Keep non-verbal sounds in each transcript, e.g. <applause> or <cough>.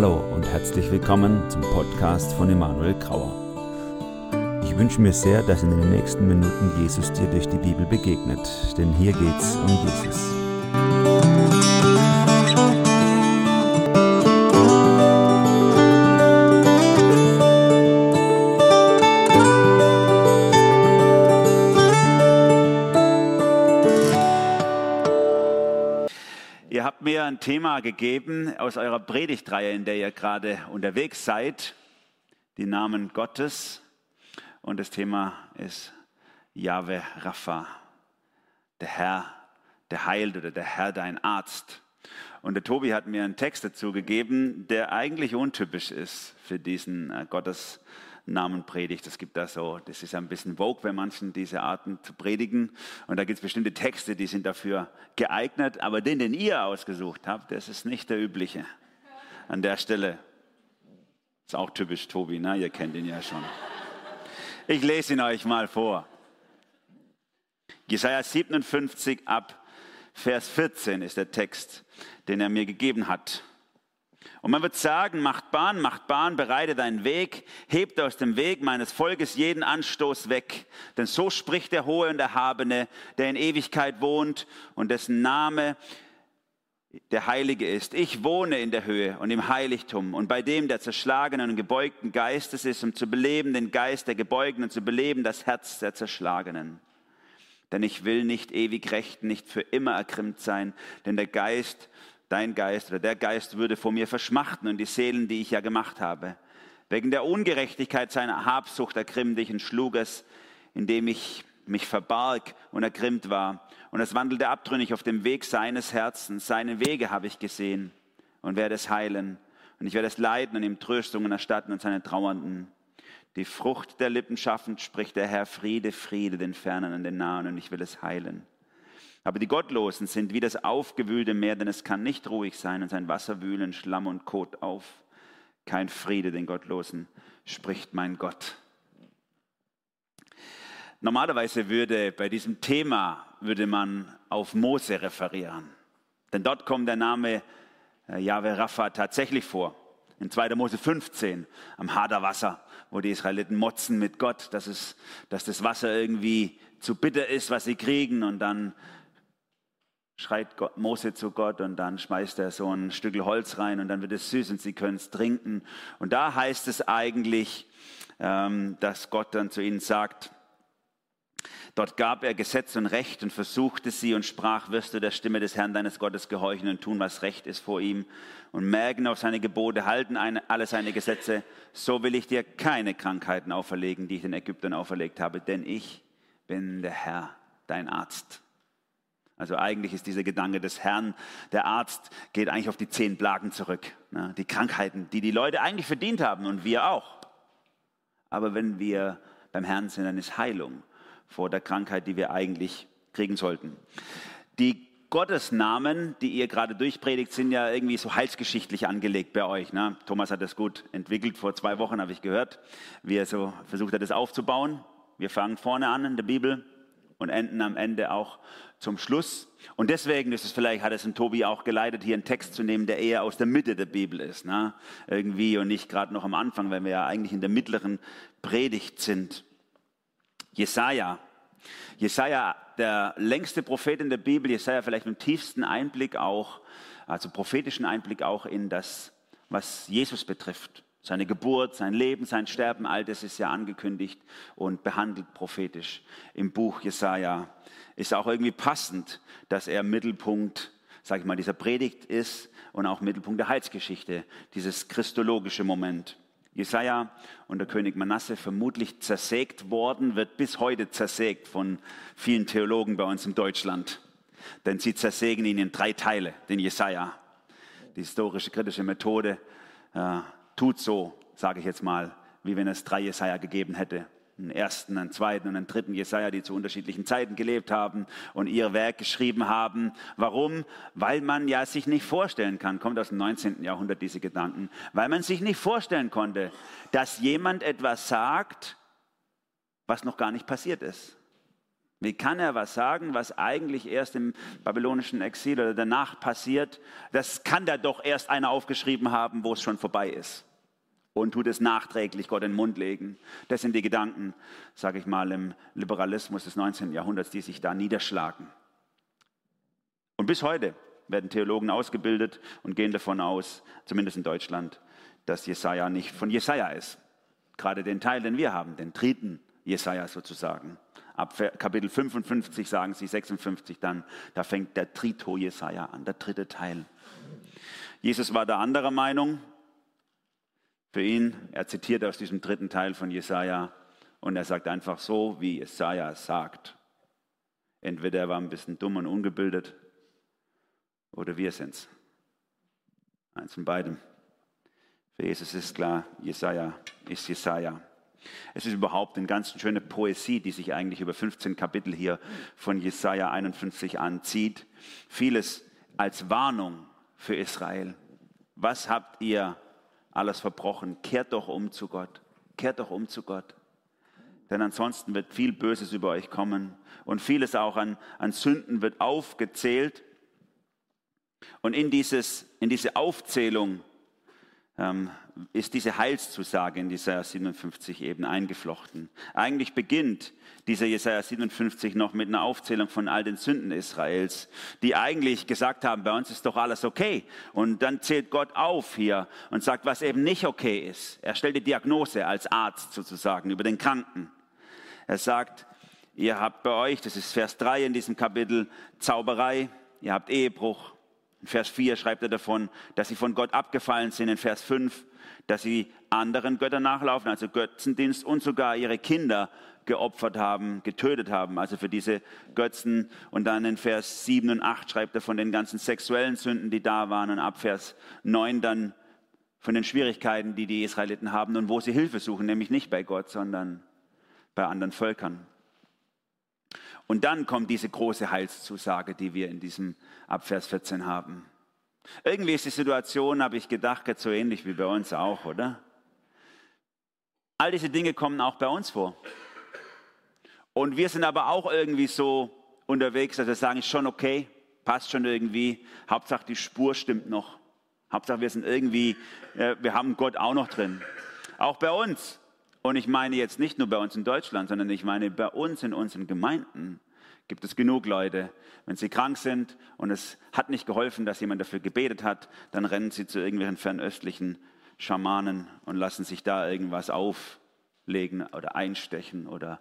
Hallo und herzlich willkommen zum Podcast von Emanuel Grauer. Ich wünsche mir sehr, dass in den nächsten Minuten Jesus dir durch die Bibel begegnet, denn hier geht's um Jesus. Thema gegeben aus eurer Predigtreihe, in der ihr gerade unterwegs seid, die Namen Gottes. Und das Thema ist Jahwe Rapha, der Herr, der heilt oder der Herr, dein Arzt. Und der Tobi hat mir einen Text dazu gegeben, der eigentlich untypisch ist für diesen äh, Gottes Namen predigt. Es gibt da so, das ist ein bisschen Vogue bei manchen, diese Arten zu predigen. Und da gibt es bestimmte Texte, die sind dafür geeignet. Aber den, den ihr ausgesucht habt, das ist nicht der übliche. An der Stelle ist auch typisch Tobi, ne? ihr kennt ihn ja schon. Ich lese ihn euch mal vor. Jesaja 57 ab Vers 14 ist der Text, den er mir gegeben hat. Und man wird sagen, macht Bahn, macht Bahn, bereite deinen Weg, hebt aus dem Weg meines Volkes jeden Anstoß weg. Denn so spricht der Hohe und Erhabene, der in Ewigkeit wohnt und dessen Name der Heilige ist. Ich wohne in der Höhe und im Heiligtum und bei dem, der zerschlagenen und gebeugten Geistes ist, um zu beleben den Geist der Gebeugten und zu beleben das Herz der Zerschlagenen. Denn ich will nicht ewig rechten, nicht für immer ergrimmt sein, denn der Geist dein Geist oder der Geist würde vor mir verschmachten und die Seelen, die ich ja gemacht habe. Wegen der Ungerechtigkeit seiner Habsucht ergrimmte ich und schlug es, indem ich mich verbarg und ergrimmt war. Und es wandelte abtrünnig auf dem Weg seines Herzens. Seine Wege habe ich gesehen und werde es heilen. Und ich werde es leiden und ihm Tröstungen erstatten und seine Trauernden. Die Frucht der Lippen schaffend spricht der Herr Friede, Friede den Fernen und den Nahen und ich will es heilen. Aber die Gottlosen sind wie das aufgewühlte Meer, denn es kann nicht ruhig sein und sein Wasser wühlen Schlamm und Kot auf. Kein Friede den Gottlosen, spricht mein Gott. Normalerweise würde bei diesem Thema würde man auf Mose referieren. Denn dort kommt der Name äh, Yahweh Rapha tatsächlich vor. In 2. Mose 15 am Haderwasser, wo die Israeliten motzen mit Gott, dass, es, dass das Wasser irgendwie zu bitter ist, was sie kriegen. Und dann schreit Gott, Mose zu Gott und dann schmeißt er so ein Stück Holz rein und dann wird es süß und sie können es trinken. Und da heißt es eigentlich, ähm, dass Gott dann zu ihnen sagt, Dort gab er Gesetz und Recht und versuchte sie und sprach, wirst du der Stimme des Herrn deines Gottes gehorchen und tun, was recht ist vor ihm und merken auf seine Gebote, halten eine, alle seine Gesetze, so will ich dir keine Krankheiten auferlegen, die ich den Ägyptern auferlegt habe, denn ich bin der Herr, dein Arzt. Also eigentlich ist dieser Gedanke des Herrn, der Arzt, geht eigentlich auf die zehn Plagen zurück. Ne? Die Krankheiten, die die Leute eigentlich verdient haben und wir auch. Aber wenn wir beim Herrn sind, dann ist Heilung vor der Krankheit, die wir eigentlich kriegen sollten. Die Gottesnamen, die ihr gerade durchpredigt, sind ja irgendwie so heilsgeschichtlich angelegt bei euch. Ne? Thomas hat das gut entwickelt. Vor zwei Wochen habe ich gehört, wie er so versucht hat, das aufzubauen. Wir fangen vorne an in der Bibel und enden am Ende auch zum Schluss. Und deswegen ist es vielleicht, hat es in Tobi auch geleitet, hier einen Text zu nehmen, der eher aus der Mitte der Bibel ist. Ne? Irgendwie und nicht gerade noch am Anfang, weil wir ja eigentlich in der mittleren Predigt sind. Jesaja. Jesaja, der längste Prophet in der Bibel, Jesaja vielleicht mit dem tiefsten Einblick auch, also prophetischen Einblick auch in das, was Jesus betrifft. Seine Geburt, sein Leben, sein Sterben, all das ist ja angekündigt und behandelt prophetisch im Buch Jesaja. Ist auch irgendwie passend, dass er Mittelpunkt, sag ich mal, dieser Predigt ist und auch Mittelpunkt der Heilsgeschichte, dieses christologische Moment. Jesaja und der König Manasse vermutlich zersägt worden, wird bis heute zersägt von vielen Theologen bei uns in Deutschland. Denn sie zersägen ihn in drei Teile, den Jesaja. Die historische kritische Methode äh, tut so, sage ich jetzt mal, wie wenn es drei Jesaja gegeben hätte. Einen ersten, einen zweiten und einen dritten Jesaja, die zu unterschiedlichen Zeiten gelebt haben und ihr Werk geschrieben haben. Warum? Weil man ja sich nicht vorstellen kann, kommt aus dem 19. Jahrhundert diese Gedanken, weil man sich nicht vorstellen konnte, dass jemand etwas sagt, was noch gar nicht passiert ist. Wie kann er was sagen, was eigentlich erst im babylonischen Exil oder danach passiert? Das kann da doch erst einer aufgeschrieben haben, wo es schon vorbei ist. Und tut es nachträglich Gott in den Mund legen. Das sind die Gedanken, sage ich mal, im Liberalismus des 19. Jahrhunderts, die sich da niederschlagen. Und bis heute werden Theologen ausgebildet und gehen davon aus, zumindest in Deutschland, dass Jesaja nicht von Jesaja ist. Gerade den Teil, den wir haben, den dritten Jesaja sozusagen. Ab Kapitel 55 sagen sie 56 dann, da fängt der Trito Jesaja an, der dritte Teil. Jesus war der anderer Meinung. Für ihn, er zitiert aus diesem dritten Teil von Jesaja und er sagt einfach so, wie Jesaja sagt. Entweder er war ein bisschen dumm und ungebildet oder wir sind's. Eins von beidem. Für Jesus ist klar, Jesaja ist Jesaja. Es ist überhaupt eine ganz schöne Poesie, die sich eigentlich über 15 Kapitel hier von Jesaja 51 anzieht. Vieles als Warnung für Israel. Was habt ihr alles verbrochen? Kehrt doch um zu Gott. Kehrt doch um zu Gott. Denn ansonsten wird viel Böses über euch kommen und vieles auch an, an Sünden wird aufgezählt. Und in, dieses, in diese Aufzählung ähm, ist diese Heilszusage in Jesaja 57 eben eingeflochten. Eigentlich beginnt dieser Jesaja 57 noch mit einer Aufzählung von all den Sünden Israels, die eigentlich gesagt haben, bei uns ist doch alles okay. Und dann zählt Gott auf hier und sagt, was eben nicht okay ist. Er stellt die Diagnose als Arzt sozusagen über den Kranken. Er sagt, ihr habt bei euch, das ist Vers 3 in diesem Kapitel, Zauberei, ihr habt Ehebruch, in Vers 4 schreibt er davon, dass sie von Gott abgefallen sind. In Vers 5, dass sie anderen Göttern nachlaufen, also Götzendienst und sogar ihre Kinder geopfert haben, getötet haben, also für diese Götzen. Und dann in Vers 7 und 8 schreibt er von den ganzen sexuellen Sünden, die da waren. Und ab Vers 9 dann von den Schwierigkeiten, die die Israeliten haben und wo sie Hilfe suchen, nämlich nicht bei Gott, sondern bei anderen Völkern. Und dann kommt diese große Heilszusage, die wir in diesem Abvers 14 haben. Irgendwie ist die Situation, habe ich gedacht, so ähnlich wie bei uns auch, oder? All diese Dinge kommen auch bei uns vor. Und wir sind aber auch irgendwie so unterwegs, dass wir sagen, ist schon okay, passt schon irgendwie. Hauptsache die Spur stimmt noch. Hauptsache wir sind irgendwie, wir haben Gott auch noch drin. Auch bei uns. Und ich meine jetzt nicht nur bei uns in Deutschland, sondern ich meine bei uns in unseren Gemeinden gibt es genug Leute, wenn sie krank sind und es hat nicht geholfen, dass jemand dafür gebetet hat, dann rennen sie zu irgendwelchen fernöstlichen Schamanen und lassen sich da irgendwas auflegen oder einstechen oder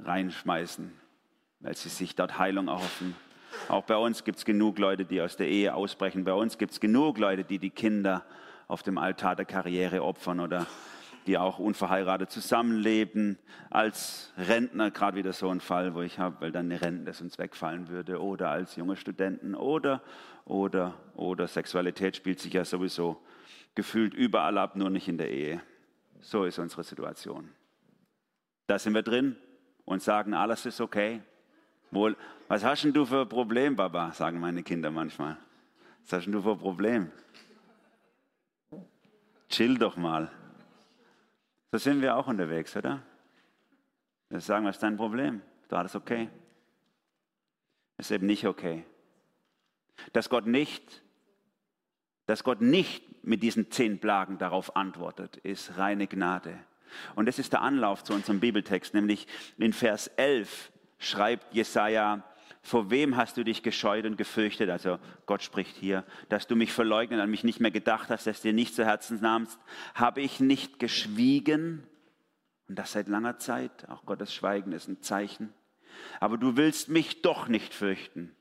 reinschmeißen, weil sie sich dort Heilung erhoffen. Auch bei uns gibt es genug Leute, die aus der Ehe ausbrechen. Bei uns gibt es genug Leute, die die Kinder auf dem Altar der Karriere opfern oder die auch unverheiratet zusammenleben, als Rentner, gerade wieder so ein Fall, wo ich habe, weil dann eine Rente sonst wegfallen würde, oder als junge Studenten, oder, oder, oder Sexualität spielt sich ja sowieso gefühlt überall ab, nur nicht in der Ehe. So ist unsere Situation. Da sind wir drin und sagen, alles ist okay. Wohl, was hast denn du für ein Problem, Baba? sagen meine Kinder manchmal. Was hast denn du für ein Problem? Chill doch mal. So sind wir auch unterwegs, oder? Wir sagen, was ist dein Problem? Ist alles okay? Ist eben nicht okay. Dass Gott nicht, dass Gott nicht mit diesen zehn Plagen darauf antwortet, ist reine Gnade. Und das ist der Anlauf zu unserem Bibeltext, nämlich in Vers 11 schreibt Jesaja, vor wem hast du dich gescheut und gefürchtet? Also Gott spricht hier, dass du mich verleugnet, an mich nicht mehr gedacht hast, dass dir nicht zu Herzen nahmst. Habe ich nicht geschwiegen? Und das seit langer Zeit. Auch Gottes Schweigen ist ein Zeichen. Aber du willst mich doch nicht fürchten.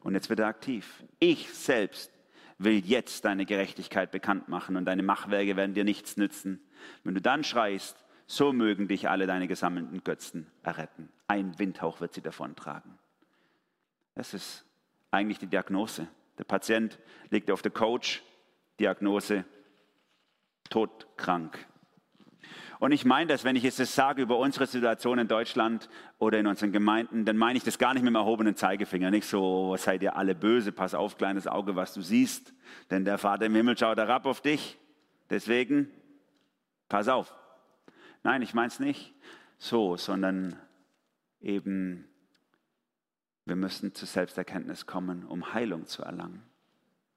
Und jetzt wird er aktiv. Ich selbst will jetzt deine Gerechtigkeit bekannt machen und deine Machwerke werden dir nichts nützen. Wenn du dann schreist, so mögen dich alle deine gesammelten Götzen erretten. Ein Windhauch wird sie davontragen. Das ist eigentlich die Diagnose. Der Patient liegt auf der Couch, Diagnose, todkrank. Und ich meine das, wenn ich jetzt das sage über unsere Situation in Deutschland oder in unseren Gemeinden, dann meine ich das gar nicht mit dem erhobenen Zeigefinger. Nicht so, seid ihr alle böse, pass auf, kleines Auge, was du siehst. Denn der Vater im Himmel schaut herab auf dich. Deswegen, pass auf. Nein, ich meine es nicht so, sondern eben, wir müssen zur Selbsterkenntnis kommen, um Heilung zu erlangen.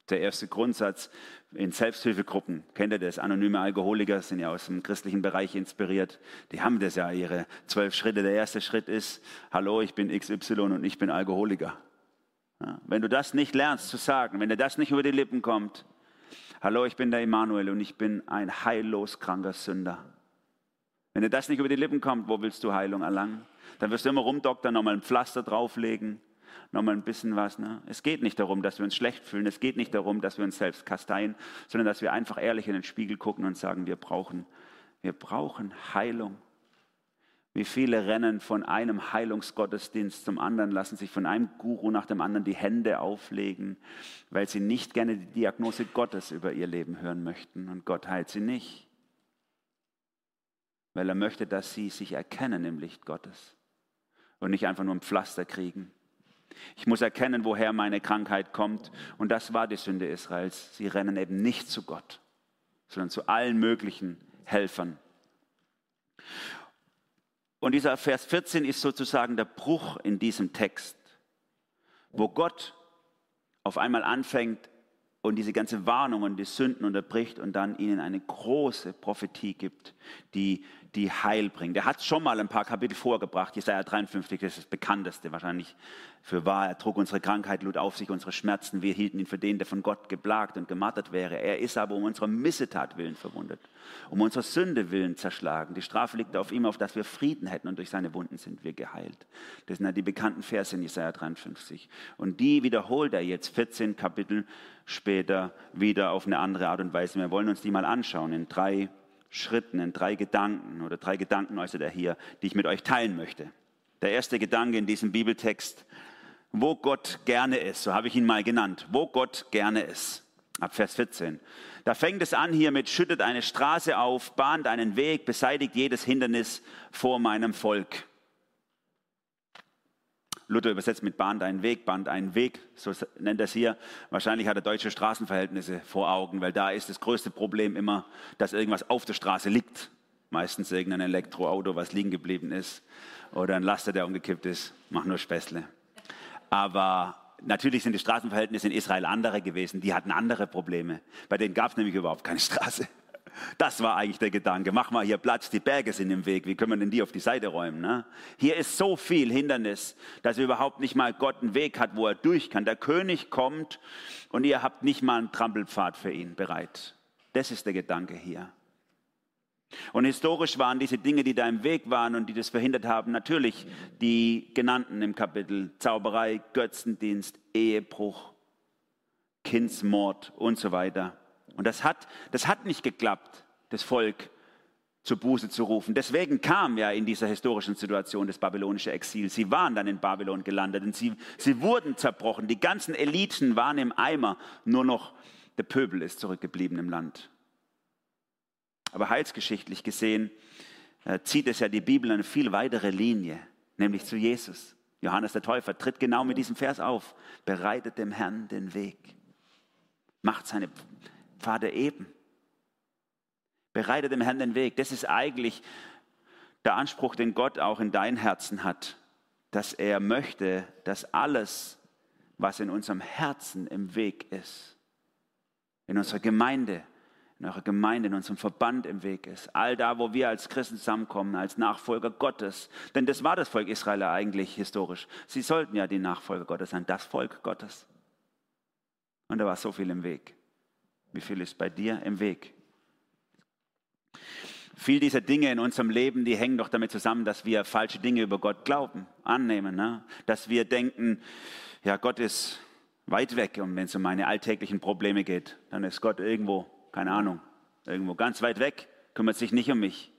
Der erste Grundsatz in Selbsthilfegruppen, kennt ihr das? Anonyme Alkoholiker sind ja aus dem christlichen Bereich inspiriert. Die haben das ja, ihre zwölf Schritte. Der erste Schritt ist, hallo, ich bin XY und ich bin Alkoholiker. Ja, wenn du das nicht lernst zu sagen, wenn dir das nicht über die Lippen kommt, hallo, ich bin der Emanuel und ich bin ein heillos kranker Sünder. Wenn dir das nicht über die Lippen kommt, wo willst du Heilung erlangen? Dann wirst du immer rumdoktern, nochmal ein Pflaster drauflegen, nochmal ein bisschen was. Ne? Es geht nicht darum, dass wir uns schlecht fühlen. Es geht nicht darum, dass wir uns selbst kasteien, sondern dass wir einfach ehrlich in den Spiegel gucken und sagen, wir brauchen, wir brauchen Heilung. Wie viele rennen von einem Heilungsgottesdienst zum anderen, lassen sich von einem Guru nach dem anderen die Hände auflegen, weil sie nicht gerne die Diagnose Gottes über ihr Leben hören möchten. Und Gott heilt sie nicht, weil er möchte, dass sie sich erkennen im Licht Gottes und nicht einfach nur ein Pflaster kriegen. Ich muss erkennen, woher meine Krankheit kommt. Und das war die Sünde Israels. Sie rennen eben nicht zu Gott, sondern zu allen möglichen Helfern. Und dieser Vers 14 ist sozusagen der Bruch in diesem Text, wo Gott auf einmal anfängt und diese ganze Warnung und die Sünden unterbricht und dann ihnen eine große Prophetie gibt, die die Heil bringt. Er hat schon mal ein paar Kapitel vorgebracht. Jesaja 53 das ist das bekannteste wahrscheinlich für wahr. Er trug unsere Krankheit, lud auf sich unsere Schmerzen. Wir hielten ihn für den, der von Gott geplagt und gemartert wäre. Er ist aber um unsere Missetat willen verwundet, um unsere Sünde willen zerschlagen. Die Strafe liegt auf ihm, auf dass wir Frieden hätten und durch seine Wunden sind wir geheilt. Das sind ja die bekannten Verse in Jesaja 53. Und die wiederholt er jetzt 14 Kapitel später wieder auf eine andere Art und Weise. Wir wollen uns die mal anschauen in drei Schritten, in drei Gedanken oder drei Gedanken äußert er hier, die ich mit euch teilen möchte. Der erste Gedanke in diesem Bibeltext, wo Gott gerne ist, so habe ich ihn mal genannt, wo Gott gerne ist. Ab Vers 14. Da fängt es an hier mit, schüttet eine Straße auf, bahnt einen Weg, beseitigt jedes Hindernis vor meinem Volk. Luther übersetzt mit bahnt einen Weg, bahnt einen Weg, so nennt er es hier. Wahrscheinlich hat er deutsche Straßenverhältnisse vor Augen, weil da ist das größte Problem immer, dass irgendwas auf der Straße liegt. Meistens irgendein Elektroauto, was liegen geblieben ist, oder ein Laster, der umgekippt ist. Mach nur Späßle. Aber natürlich sind die Straßenverhältnisse in Israel andere gewesen. Die hatten andere Probleme. Bei denen gab es nämlich überhaupt keine Straße. Das war eigentlich der Gedanke. Mach mal hier Platz, die Berge sind im Weg. Wie können wir denn die auf die Seite räumen? Ne? Hier ist so viel Hindernis, dass überhaupt nicht mal Gott einen Weg hat, wo er durch kann. Der König kommt und ihr habt nicht mal einen Trampelpfad für ihn bereit. Das ist der Gedanke hier. Und historisch waren diese Dinge, die da im Weg waren und die das verhindert haben, natürlich die genannten im Kapitel Zauberei, Götzendienst, Ehebruch, Kindsmord und so weiter. Und das hat, das hat nicht geklappt, das Volk zur Buße zu rufen. Deswegen kam ja in dieser historischen Situation das babylonische Exil. Sie waren dann in Babylon gelandet und sie, sie wurden zerbrochen. Die ganzen Eliten waren im Eimer. Nur noch der Pöbel ist zurückgeblieben im Land. Aber heilsgeschichtlich gesehen äh, zieht es ja die Bibel eine viel weitere Linie, nämlich zu Jesus. Johannes der Täufer tritt genau mit diesem Vers auf. Bereitet dem Herrn den Weg. Macht seine Vater eben. Bereite dem Herrn den Weg. Das ist eigentlich der Anspruch, den Gott auch in dein Herzen hat, dass er möchte, dass alles, was in unserem Herzen im Weg ist, in unserer Gemeinde, in eurer Gemeinde, in unserem Verband im Weg ist. All da, wo wir als Christen zusammenkommen, als Nachfolger Gottes. Denn das war das Volk Israel eigentlich historisch. Sie sollten ja die Nachfolger Gottes sein, das Volk Gottes. Und da war so viel im Weg. Wie viel ist bei dir im Weg? Viel dieser Dinge in unserem Leben, die hängen doch damit zusammen, dass wir falsche Dinge über Gott glauben, annehmen. Ne? Dass wir denken, ja, Gott ist weit weg und wenn es um meine alltäglichen Probleme geht, dann ist Gott irgendwo, keine Ahnung, irgendwo ganz weit weg, kümmert sich nicht um mich.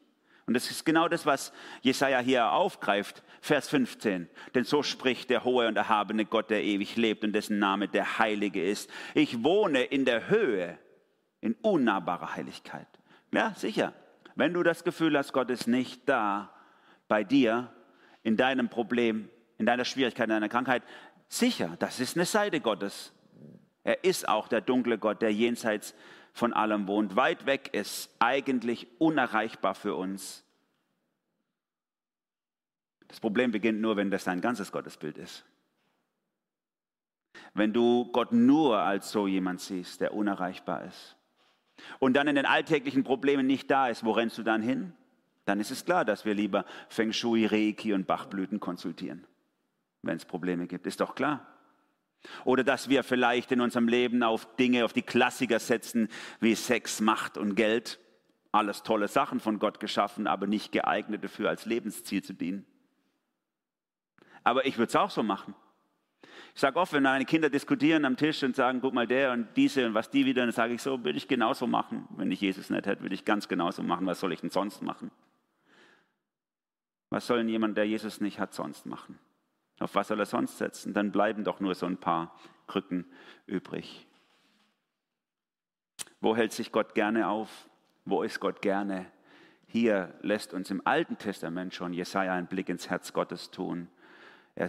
Und das ist genau das, was Jesaja hier aufgreift, Vers 15. Denn so spricht der hohe und erhabene Gott, der ewig lebt und dessen Name der Heilige ist. Ich wohne in der Höhe, in unnahbarer Heiligkeit. Ja, sicher. Wenn du das Gefühl hast, Gott ist nicht da bei dir, in deinem Problem, in deiner Schwierigkeit, in deiner Krankheit, sicher, das ist eine Seite Gottes. Er ist auch der dunkle Gott, der jenseits von allem wohnt, weit weg ist, eigentlich unerreichbar für uns. Das Problem beginnt nur, wenn das dein ganzes Gottesbild ist. Wenn du Gott nur als so jemand siehst, der unerreichbar ist und dann in den alltäglichen Problemen nicht da ist, wo rennst du dann hin? Dann ist es klar, dass wir lieber Feng Shui, Reiki und Bachblüten konsultieren, wenn es Probleme gibt. Ist doch klar. Oder dass wir vielleicht in unserem Leben auf Dinge, auf die Klassiker setzen, wie Sex, Macht und Geld. Alles tolle Sachen von Gott geschaffen, aber nicht geeignet dafür als Lebensziel zu dienen. Aber ich würde es auch so machen. Ich sage oft, wenn meine Kinder diskutieren am Tisch und sagen, guck mal der und diese und was die wieder, dann sage ich so, würde ich genauso machen. Wenn ich Jesus nicht hätte, würde ich ganz genauso machen. Was soll ich denn sonst machen? Was soll denn jemand, der Jesus nicht hat, sonst machen? Auf was soll er sonst setzen? Dann bleiben doch nur so ein paar Krücken übrig. Wo hält sich Gott gerne auf? Wo ist Gott gerne? Hier lässt uns im Alten Testament schon Jesaja einen Blick ins Herz Gottes tun.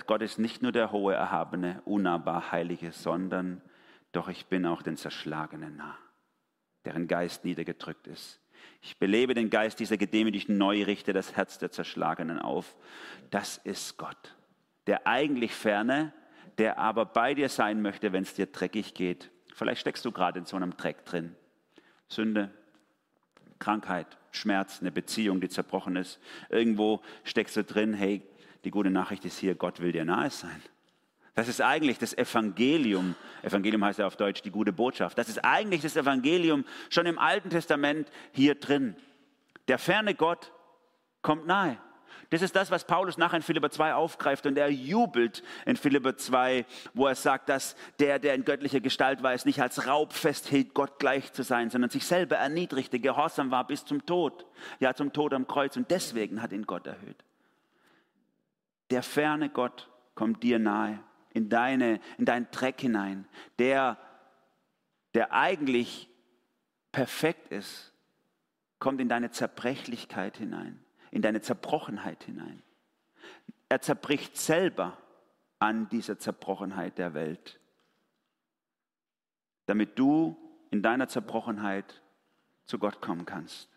Gott ist nicht nur der hohe, erhabene, unnahbar heilige, sondern doch ich bin auch den Zerschlagenen nah, deren Geist niedergedrückt ist. Ich belebe den Geist dieser Gedemütigten neu, richte das Herz der Zerschlagenen auf. Das ist Gott, der eigentlich ferne, der aber bei dir sein möchte, wenn es dir dreckig geht. Vielleicht steckst du gerade in so einem Dreck drin. Sünde, Krankheit, Schmerz, eine Beziehung, die zerbrochen ist. Irgendwo steckst du drin, hey, die gute Nachricht ist hier, Gott will dir nahe sein. Das ist eigentlich das Evangelium. Evangelium heißt ja auf Deutsch die gute Botschaft. Das ist eigentlich das Evangelium schon im Alten Testament hier drin. Der ferne Gott kommt nahe. Das ist das, was Paulus nachher in Philipper 2 aufgreift und er jubelt in Philipper 2, wo er sagt, dass der, der in göttlicher Gestalt war, es nicht als Raub festhielt, Gott gleich zu sein, sondern sich selber erniedrigte, gehorsam war bis zum Tod, ja zum Tod am Kreuz und deswegen hat ihn Gott erhöht. Der ferne Gott kommt dir nahe, in, deine, in deinen Dreck hinein. Der, der eigentlich perfekt ist, kommt in deine Zerbrechlichkeit hinein in deine Zerbrochenheit hinein. Er zerbricht selber an dieser Zerbrochenheit der Welt, damit du in deiner Zerbrochenheit zu Gott kommen kannst.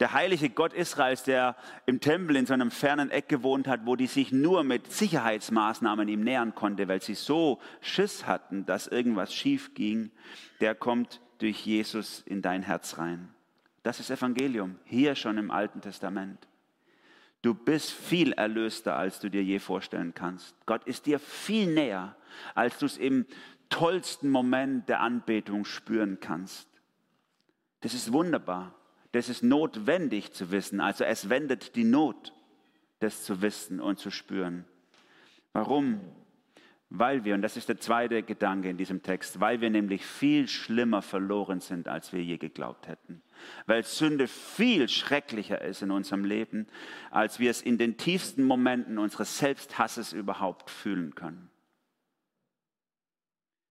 Der heilige Gott Israels, der im Tempel in so einem fernen Eck gewohnt hat, wo die sich nur mit Sicherheitsmaßnahmen ihm nähern konnte, weil sie so Schiss hatten, dass irgendwas schief ging, der kommt durch Jesus in dein Herz rein. Das ist Evangelium, hier schon im Alten Testament. Du bist viel erlöster, als du dir je vorstellen kannst. Gott ist dir viel näher, als du es im tollsten Moment der Anbetung spüren kannst. Das ist wunderbar. Das ist notwendig zu wissen. Also es wendet die Not, das zu wissen und zu spüren. Warum? Weil wir, und das ist der zweite Gedanke in diesem Text, weil wir nämlich viel schlimmer verloren sind, als wir je geglaubt hätten. Weil Sünde viel schrecklicher ist in unserem Leben, als wir es in den tiefsten Momenten unseres Selbsthasses überhaupt fühlen können.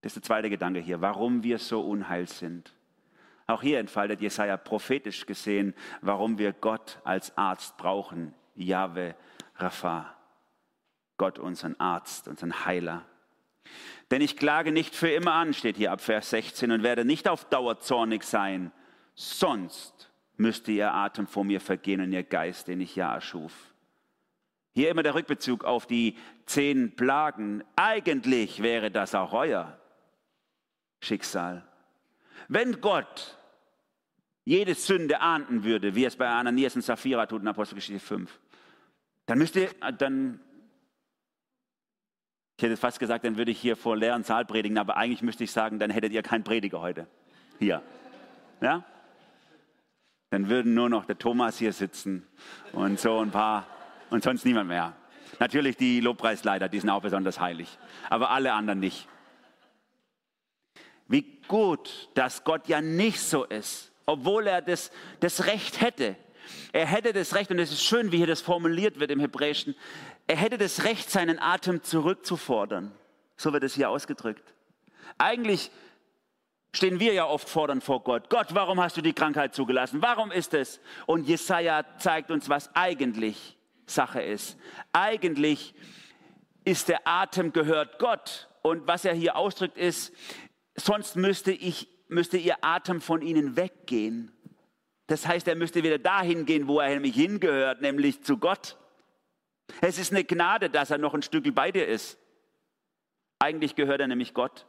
Das ist der zweite Gedanke hier, warum wir so unheil sind. Auch hier entfaltet Jesaja prophetisch gesehen, warum wir Gott als Arzt brauchen. Jahwe Rapha. Gott, unseren Arzt, unseren Heiler. Denn ich klage nicht für immer an, steht hier ab Vers 16, und werde nicht auf Dauer zornig sein, sonst müsste ihr Atem vor mir vergehen und ihr Geist, den ich ja erschuf. Hier immer der Rückbezug auf die zehn Plagen. Eigentlich wäre das auch euer Schicksal. Wenn Gott jede Sünde ahnden würde, wie es bei Ananias und Sapphira tut in Apostelgeschichte 5, dann müsste, dann ich hätte fast gesagt, dann würde ich hier vor leeren Saal predigen, aber eigentlich müsste ich sagen, dann hättet ihr keinen Prediger heute. Hier. Ja? Dann würden nur noch der Thomas hier sitzen und so ein paar und sonst niemand mehr. Natürlich die Lobpreisleiter, die sind auch besonders heilig, aber alle anderen nicht. Wie gut, dass Gott ja nicht so ist, obwohl er das, das Recht hätte. Er hätte das Recht, und es ist schön, wie hier das formuliert wird im Hebräischen, er hätte das Recht, seinen Atem zurückzufordern. So wird es hier ausgedrückt. Eigentlich stehen wir ja oft fordern vor Gott. Gott, warum hast du die Krankheit zugelassen? Warum ist es? Und Jesaja zeigt uns, was eigentlich Sache ist. Eigentlich ist der Atem gehört Gott. Und was er hier ausdrückt ist, sonst müsste ich, müsste ihr Atem von ihnen weggehen. Das heißt, er müsste wieder dahin gehen, wo er nämlich hingehört, nämlich zu Gott. Es ist eine Gnade, dass er noch ein Stück bei dir ist. Eigentlich gehört er nämlich Gott.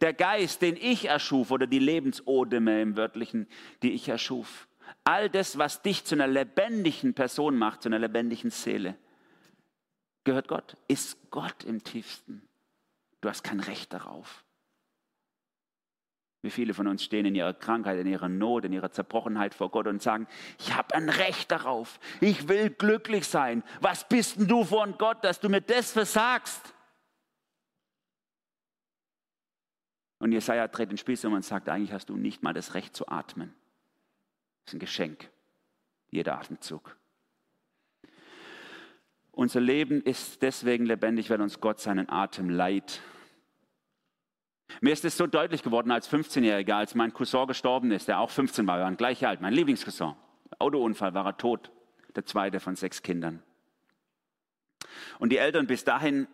Der Geist, den ich erschuf, oder die Lebensodeme im Wörtlichen, die ich erschuf. All das, was dich zu einer lebendigen Person macht, zu einer lebendigen Seele, gehört Gott, ist Gott im tiefsten. Du hast kein Recht darauf. Wie viele von uns stehen in ihrer Krankheit, in ihrer Not, in ihrer Zerbrochenheit vor Gott und sagen, ich habe ein Recht darauf, ich will glücklich sein. Was bist denn du von Gott, dass du mir das versagst? Und Jesaja dreht den Spieß um und sagt, eigentlich hast du nicht mal das Recht zu atmen. Das ist ein Geschenk, jeder Atemzug. Unser Leben ist deswegen lebendig, weil uns Gott seinen Atem leiht. Mir ist es so deutlich geworden als 15-Jähriger, als mein Cousin gestorben ist, der auch 15 war, wir waren gleich alt, mein Lieblingscousin. Autounfall war er tot, der zweite von sechs Kindern. Und die Eltern bis dahin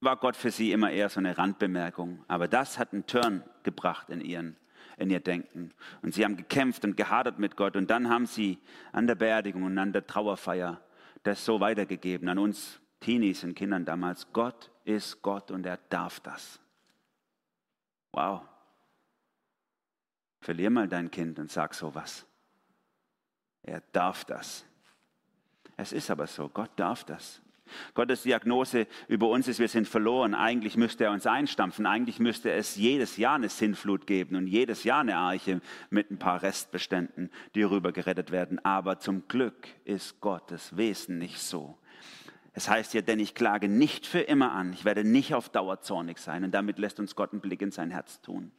war Gott für sie immer eher so eine Randbemerkung. Aber das hat einen Turn gebracht in, ihren, in ihr Denken. Und sie haben gekämpft und gehadert mit Gott. Und dann haben sie an der Beerdigung und an der Trauerfeier das so weitergegeben an uns Teenies und Kindern damals. Gott ist Gott und er darf das. Wow. Verlier mal dein Kind und sag sowas. Er darf das. Es ist aber so, Gott darf das. Gottes Diagnose über uns ist, wir sind verloren. Eigentlich müsste er uns einstampfen. Eigentlich müsste es jedes Jahr eine Sinnflut geben und jedes Jahr eine Arche mit ein paar Restbeständen, die rüber gerettet werden. Aber zum Glück ist Gottes Wesen nicht so. Es heißt hier, denn ich klage nicht für immer an. Ich werde nicht auf Dauer zornig sein. Und damit lässt uns Gott einen Blick in sein Herz tun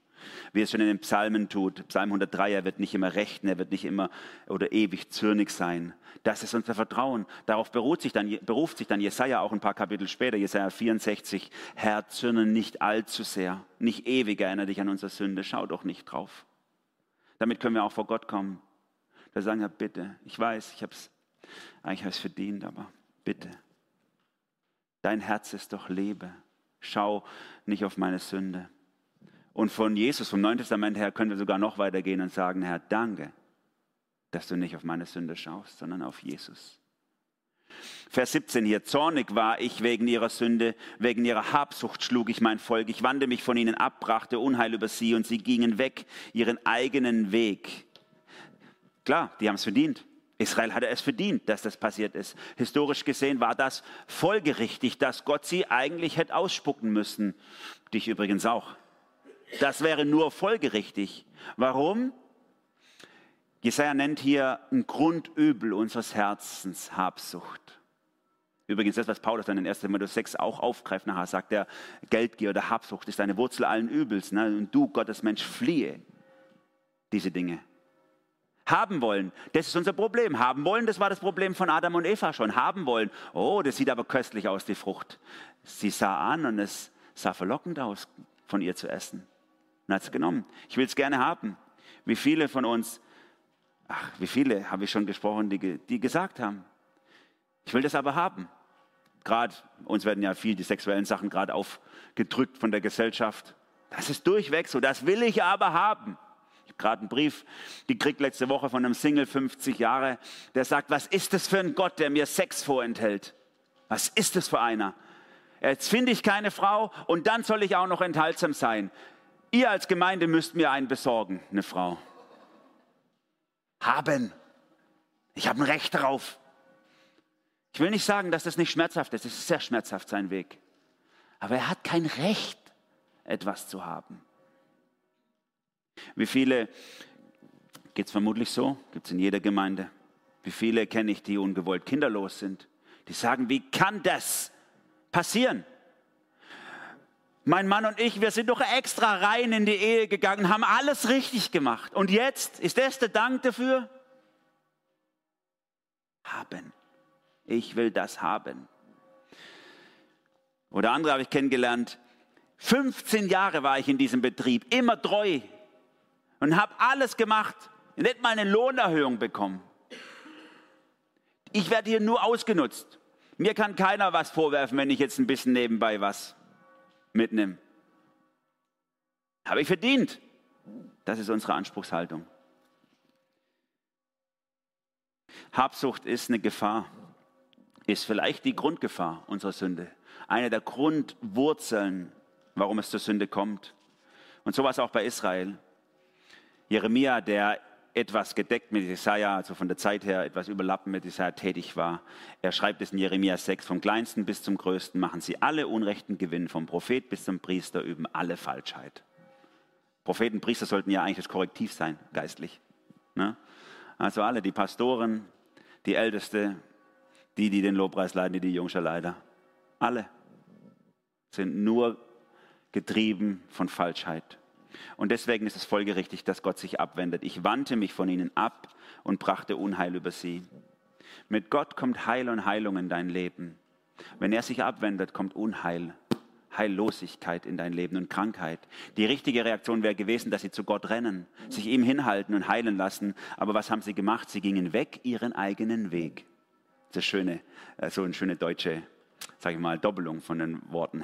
wie es schon in den Psalmen tut. Psalm 103, er wird nicht immer rechten, er wird nicht immer oder ewig zürnig sein. Das ist unser Vertrauen. Darauf beruft sich dann, beruft sich dann Jesaja auch ein paar Kapitel später, Jesaja 64. Herr, zürne nicht allzu sehr, nicht ewig erinnere dich an unsere Sünde, schau doch nicht drauf. Damit können wir auch vor Gott kommen. Da sagen, Herr, bitte, ich weiß, ich habe es eigentlich habe verdient, aber bitte. Dein Herz ist doch Lebe. Schau nicht auf meine Sünde. Und von Jesus, vom Neuen Testament her, können wir sogar noch weitergehen und sagen, Herr, danke, dass du nicht auf meine Sünde schaust, sondern auf Jesus. Vers 17 hier, zornig war ich wegen ihrer Sünde, wegen ihrer Habsucht schlug ich mein Volk, ich wandte mich von ihnen ab, brachte Unheil über sie und sie gingen weg ihren eigenen Weg. Klar, die haben es verdient. Israel hatte es verdient, dass das passiert ist. Historisch gesehen war das folgerichtig, dass Gott sie eigentlich hätte ausspucken müssen. Dich übrigens auch. Das wäre nur folgerichtig. Warum? Jesaja nennt hier ein Grundübel unseres Herzens Habsucht. Übrigens, das, was Paulus dann in 1. Timotheus 6 auch aufgreift, nachher sagt er, Geldgier oder Habsucht ist eine Wurzel allen Übels. Ne? Und du, Gottes Mensch, fliehe diese Dinge. Haben wollen, das ist unser Problem. Haben wollen, das war das Problem von Adam und Eva schon. Haben wollen, oh, das sieht aber köstlich aus, die Frucht. Sie sah an und es sah verlockend aus, von ihr zu essen und hat es genommen. Ich will es gerne haben. Wie viele von uns, ach, wie viele habe ich schon gesprochen, die, die gesagt haben, ich will das aber haben. Gerade, uns werden ja viel die sexuellen Sachen gerade aufgedrückt von der Gesellschaft. Das ist durchweg so, das will ich aber haben. Gerade einen Brief gekriegt letzte Woche von einem Single, 50 Jahre, der sagt, was ist das für ein Gott, der mir Sex vorenthält? Was ist das für einer? Jetzt finde ich keine Frau und dann soll ich auch noch enthaltsam sein. Ihr als Gemeinde müsst mir einen besorgen, eine Frau. Haben. Ich habe ein Recht darauf. Ich will nicht sagen, dass das nicht schmerzhaft ist. Es ist sehr schmerzhaft, sein Weg. Aber er hat kein Recht, etwas zu haben. Wie viele, geht es vermutlich so, gibt es in jeder Gemeinde, wie viele kenne ich, die ungewollt kinderlos sind, die sagen, wie kann das passieren? Mein Mann und ich, wir sind doch extra rein in die Ehe gegangen, haben alles richtig gemacht. Und jetzt, ist das der Dank dafür? Haben. Ich will das haben. Oder andere habe ich kennengelernt. 15 Jahre war ich in diesem Betrieb, immer treu und habe alles gemacht, nicht mal eine Lohnerhöhung bekommen. Ich werde hier nur ausgenutzt. Mir kann keiner was vorwerfen, wenn ich jetzt ein bisschen nebenbei was mitnehme. Habe ich verdient. Das ist unsere Anspruchshaltung. Habsucht ist eine Gefahr. ist vielleicht die Grundgefahr unserer Sünde. Eine der Grundwurzeln, warum es zur Sünde kommt. Und so war es auch bei Israel. Jeremia, der etwas gedeckt mit Jesaja, also von der Zeit her etwas überlappend mit Jesaja tätig war. Er schreibt es in Jeremia 6, vom kleinsten bis zum größten machen sie alle unrechten Gewinn, vom Prophet bis zum Priester üben alle Falschheit. Propheten, Priester sollten ja eigentlich das Korrektiv sein, geistlich. Ne? Also alle, die Pastoren, die Älteste, die, die den Lobpreis leiten, die, die Jungscherleiter, alle sind nur getrieben von Falschheit. Und deswegen ist es folgerichtig, dass Gott sich abwendet. Ich wandte mich von ihnen ab und brachte Unheil über sie. Mit Gott kommt Heil und Heilung in dein Leben. Wenn er sich abwendet, kommt Unheil, Heillosigkeit in dein Leben und Krankheit. Die richtige Reaktion wäre gewesen, dass sie zu Gott rennen, sich ihm hinhalten und heilen lassen. Aber was haben sie gemacht? Sie gingen weg ihren eigenen Weg. Das ist schöne, äh, so eine schöne deutsche, sage ich mal, Doppelung von den Worten.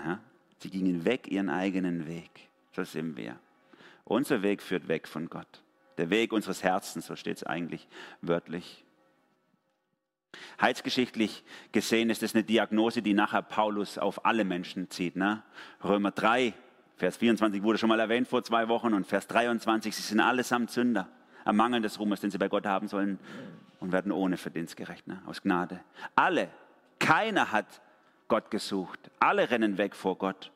Sie gingen weg ihren eigenen Weg. So sind wir. Unser Weg führt weg von Gott. Der Weg unseres Herzens, so steht es eigentlich wörtlich. Heilsgeschichtlich gesehen ist es eine Diagnose, die nachher Paulus auf alle Menschen zieht. Ne? Römer 3, Vers 24 wurde schon mal erwähnt vor zwei Wochen und Vers 23, sie sind allesamt Sünder, am Mangel des Ruhmes, den sie bei Gott haben sollen und werden ohne Verdienst gerecht, ne? aus Gnade. Alle, keiner hat Gott gesucht, alle rennen weg vor Gott.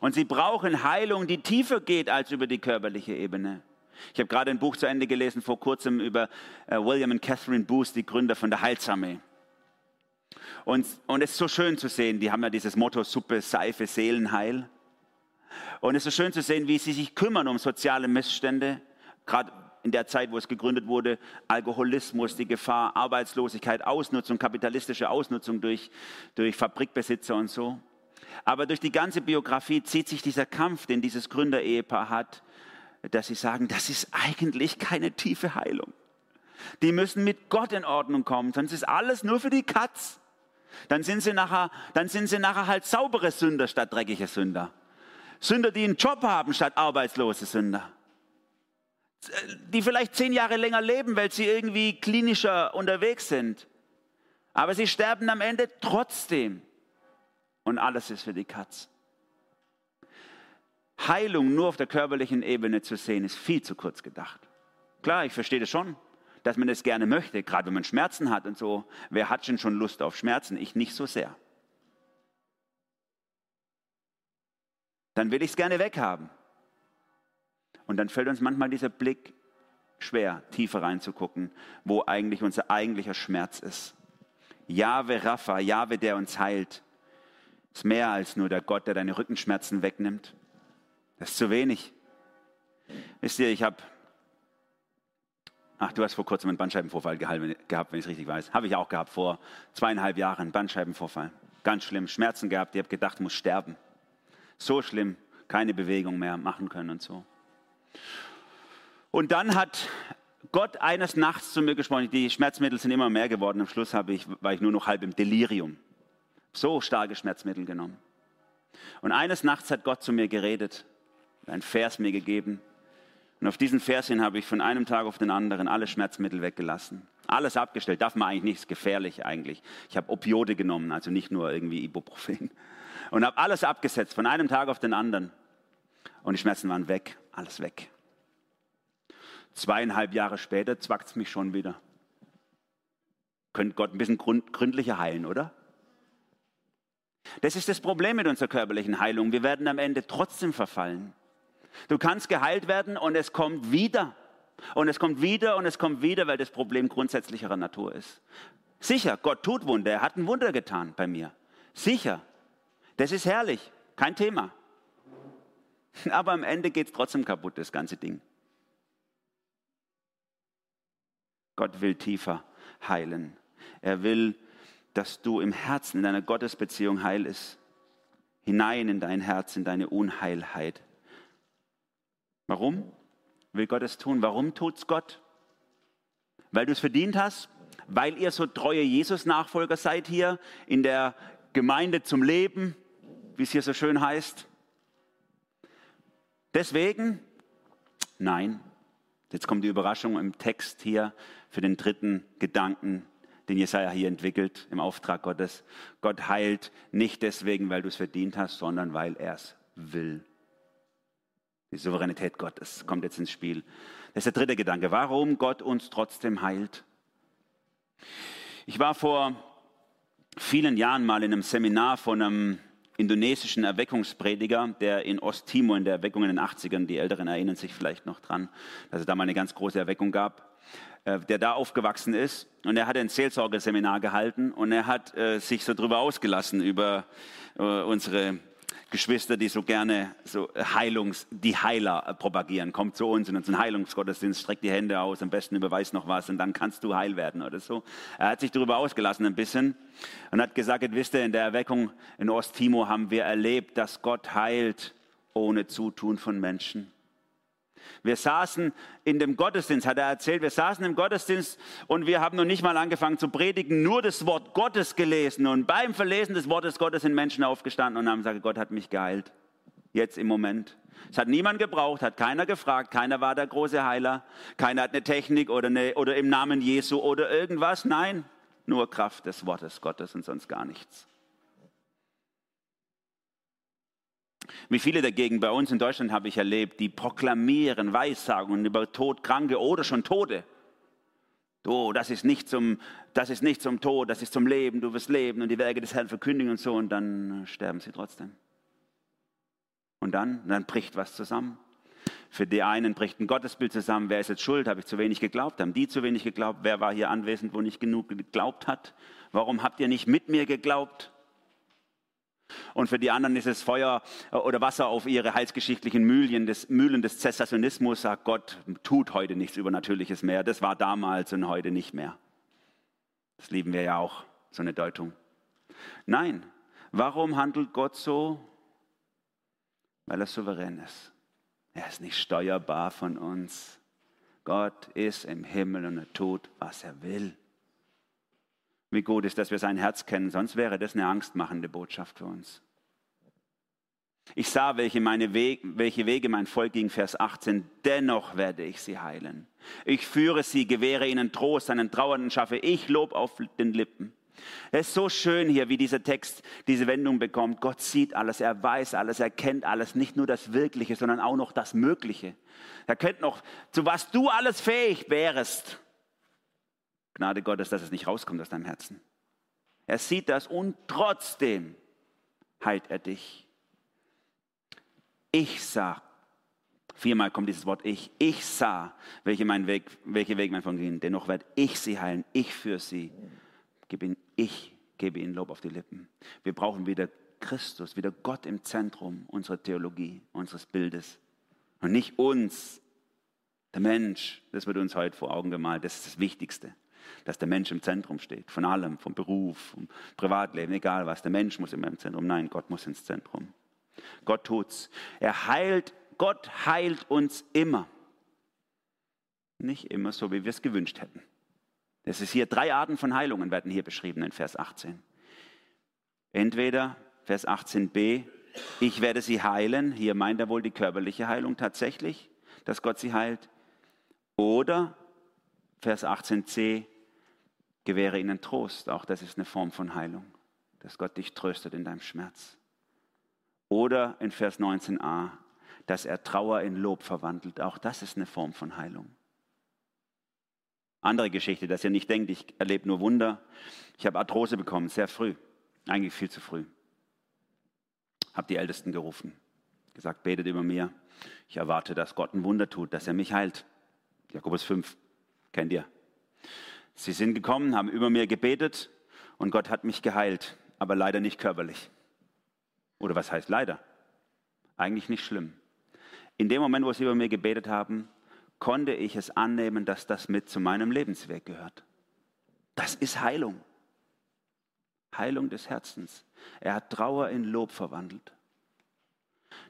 Und sie brauchen Heilung, die tiefer geht als über die körperliche Ebene. Ich habe gerade ein Buch zu Ende gelesen vor kurzem über äh, William und Catherine Booth, die Gründer von der Heilsarmee. Und, und es ist so schön zu sehen, die haben ja dieses Motto Suppe, Seife, Seelenheil. Und es ist so schön zu sehen, wie sie sich kümmern um soziale Missstände, gerade in der Zeit, wo es gegründet wurde, Alkoholismus, die Gefahr, Arbeitslosigkeit, Ausnutzung, kapitalistische Ausnutzung durch, durch Fabrikbesitzer und so. Aber durch die ganze Biografie zieht sich dieser Kampf, den dieses Gründerehepaar hat, dass sie sagen, das ist eigentlich keine tiefe Heilung. Die müssen mit Gott in Ordnung kommen, sonst ist alles nur für die Katz. Dann sind sie nachher, dann sind sie nachher halt saubere Sünder statt dreckige Sünder. Sünder, die einen Job haben statt arbeitslose Sünder. Die vielleicht zehn Jahre länger leben, weil sie irgendwie klinischer unterwegs sind. Aber sie sterben am Ende trotzdem und alles ist für die Katz. Heilung nur auf der körperlichen Ebene zu sehen, ist viel zu kurz gedacht. Klar, ich verstehe das schon, dass man das gerne möchte, gerade wenn man Schmerzen hat und so. Wer hat schon schon Lust auf Schmerzen? Ich nicht so sehr. Dann will ich es gerne weghaben. Und dann fällt uns manchmal dieser Blick schwer, tiefer reinzugucken, wo eigentlich unser eigentlicher Schmerz ist. Jahwe Rapha, Jahwe, der uns heilt ist mehr als nur der Gott, der deine Rückenschmerzen wegnimmt. Das ist zu wenig. Wisst ihr, ich habe, ach, du hast vor kurzem einen Bandscheibenvorfall gehabt, wenn ich es richtig weiß. Habe ich auch gehabt, vor zweieinhalb Jahren, einen Bandscheibenvorfall. Ganz schlimm, Schmerzen gehabt, ich habe gedacht, muss sterben. So schlimm, keine Bewegung mehr machen können und so. Und dann hat Gott eines Nachts zu mir gesprochen, die Schmerzmittel sind immer mehr geworden, am Schluss ich, war ich nur noch halb im Delirium so starke Schmerzmittel genommen. Und eines Nachts hat Gott zu mir geredet, einen Vers mir gegeben. Und auf diesen Vers hin habe ich von einem Tag auf den anderen alle Schmerzmittel weggelassen. Alles abgestellt, darf man eigentlich nicht, ist gefährlich eigentlich. Ich habe Opiode genommen, also nicht nur irgendwie Ibuprofen. Und habe alles abgesetzt, von einem Tag auf den anderen. Und die Schmerzen waren weg, alles weg. Zweieinhalb Jahre später zwackt es mich schon wieder. Könnte Gott ein bisschen gründlicher heilen, oder? Das ist das Problem mit unserer körperlichen Heilung. Wir werden am Ende trotzdem verfallen. Du kannst geheilt werden und es kommt wieder. Und es kommt wieder und es kommt wieder, weil das Problem grundsätzlicherer Natur ist. Sicher, Gott tut Wunder. Er hat ein Wunder getan bei mir. Sicher. Das ist herrlich. Kein Thema. <laughs> Aber am Ende geht es trotzdem kaputt, das ganze Ding. Gott will tiefer heilen. Er will dass du im Herzen, in deiner Gottesbeziehung heil ist. Hinein in dein Herz, in deine Unheilheit. Warum will Gott es tun? Warum tut es Gott? Weil du es verdient hast? Weil ihr so treue Jesus-Nachfolger seid hier in der Gemeinde zum Leben, wie es hier so schön heißt? Deswegen? Nein. Jetzt kommt die Überraschung im Text hier für den dritten Gedanken den Jesaja hier entwickelt im Auftrag Gottes. Gott heilt nicht deswegen, weil du es verdient hast, sondern weil er es will. Die Souveränität Gottes kommt jetzt ins Spiel. Das ist der dritte Gedanke, warum Gott uns trotzdem heilt. Ich war vor vielen Jahren mal in einem Seminar von einem indonesischen Erweckungsprediger, der in Osttimor in der Erweckung in den 80ern, die Älteren erinnern sich vielleicht noch dran, dass es da mal eine ganz große Erweckung gab, der da aufgewachsen ist. Und er hat ein Seelsorgeseminar gehalten und er hat äh, sich so drüber ausgelassen, über äh, unsere Geschwister, die so gerne so Heilungs, die Heiler propagieren. Kommt zu uns in unseren Heilungsgottesdienst, streckt die Hände aus, am besten überweist noch was und dann kannst du heil werden oder so. Er hat sich darüber ausgelassen ein bisschen und hat gesagt, wisst ihr, in der Erweckung in Osttimor haben wir erlebt, dass Gott heilt ohne Zutun von Menschen. Wir saßen in dem Gottesdienst, hat er erzählt, wir saßen im Gottesdienst und wir haben noch nicht mal angefangen zu predigen, nur das Wort Gottes gelesen. Und beim Verlesen des Wortes Gottes sind Menschen aufgestanden und haben gesagt, Gott hat mich geheilt. Jetzt im Moment. Es hat niemand gebraucht, hat keiner gefragt, keiner war der große Heiler, keiner hat eine Technik oder, eine, oder im Namen Jesu oder irgendwas. Nein, nur Kraft des Wortes Gottes und sonst gar nichts. Wie viele dagegen bei uns in Deutschland habe ich erlebt, die proklamieren Weissagungen über Todkranke oder schon Tote. Du, das ist nicht zum, das ist nicht zum Tod, das ist zum Leben, du wirst leben und die Werke des Herrn verkündigen und so und dann sterben sie trotzdem. Und dann, dann bricht was zusammen. Für die einen bricht ein Gottesbild zusammen. Wer ist jetzt schuld? Habe ich zu wenig geglaubt? Haben die zu wenig geglaubt? Wer war hier anwesend, wo nicht genug geglaubt hat? Warum habt ihr nicht mit mir geglaubt? Und für die anderen ist es Feuer äh, oder Wasser auf ihre heilsgeschichtlichen Mühlen des, Mühlen des Zessationismus, sagt Gott, tut heute nichts Übernatürliches mehr. Das war damals und heute nicht mehr. Das lieben wir ja auch, so eine Deutung. Nein, warum handelt Gott so? Weil er souverän ist. Er ist nicht steuerbar von uns. Gott ist im Himmel und er tut, was er will. Wie gut ist, dass wir sein Herz kennen, sonst wäre das eine angstmachende Botschaft für uns. Ich sah, welche, meine Wege, welche Wege mein Volk ging, Vers 18. Dennoch werde ich sie heilen. Ich führe sie, gewähre ihnen Trost, einen Trauernden schaffe ich Lob auf den Lippen. Es ist so schön hier, wie dieser Text diese Wendung bekommt. Gott sieht alles, er weiß alles, er kennt alles, nicht nur das Wirkliche, sondern auch noch das Mögliche. Er kennt noch, zu was du alles fähig wärest. Gnade Gottes, dass es nicht rauskommt aus deinem Herzen. Er sieht das und trotzdem heilt er dich. Ich sah, viermal kommt dieses Wort ich, ich sah, welche, mein Weg, welche Weg mein von ging. Dennoch werde ich sie heilen, ich für sie. Gebe ihn, ich gebe ihnen Lob auf die Lippen. Wir brauchen wieder Christus, wieder Gott im Zentrum unserer Theologie, unseres Bildes. Und nicht uns, der Mensch. Das wird uns heute vor Augen gemalt. Das ist das Wichtigste dass der Mensch im Zentrum steht, von allem, vom Beruf, vom Privatleben, egal was. Der Mensch muss immer im Zentrum. Nein, Gott muss ins Zentrum. Gott tut's. Er heilt, Gott heilt uns immer. Nicht immer so, wie wir es gewünscht hätten. Das ist hier drei Arten von Heilungen werden hier beschrieben in Vers 18. Entweder Vers 18b, ich werde sie heilen. Hier meint er wohl die körperliche Heilung tatsächlich, dass Gott sie heilt. Oder Vers 18c, Gewähre ihnen Trost, auch das ist eine Form von Heilung, dass Gott dich tröstet in deinem Schmerz. Oder in Vers 19a, dass er Trauer in Lob verwandelt, auch das ist eine Form von Heilung. Andere Geschichte, dass ihr nicht denkt, ich erlebe nur Wunder. Ich habe Arthrose bekommen, sehr früh, eigentlich viel zu früh. Habe die Ältesten gerufen, gesagt, betet über mir. Ich erwarte, dass Gott ein Wunder tut, dass er mich heilt. Jakobus 5, kennt ihr. Sie sind gekommen, haben über mir gebetet und Gott hat mich geheilt, aber leider nicht körperlich. Oder was heißt leider? Eigentlich nicht schlimm. In dem Moment, wo sie über mir gebetet haben, konnte ich es annehmen, dass das mit zu meinem Lebensweg gehört. Das ist Heilung. Heilung des Herzens. Er hat Trauer in Lob verwandelt.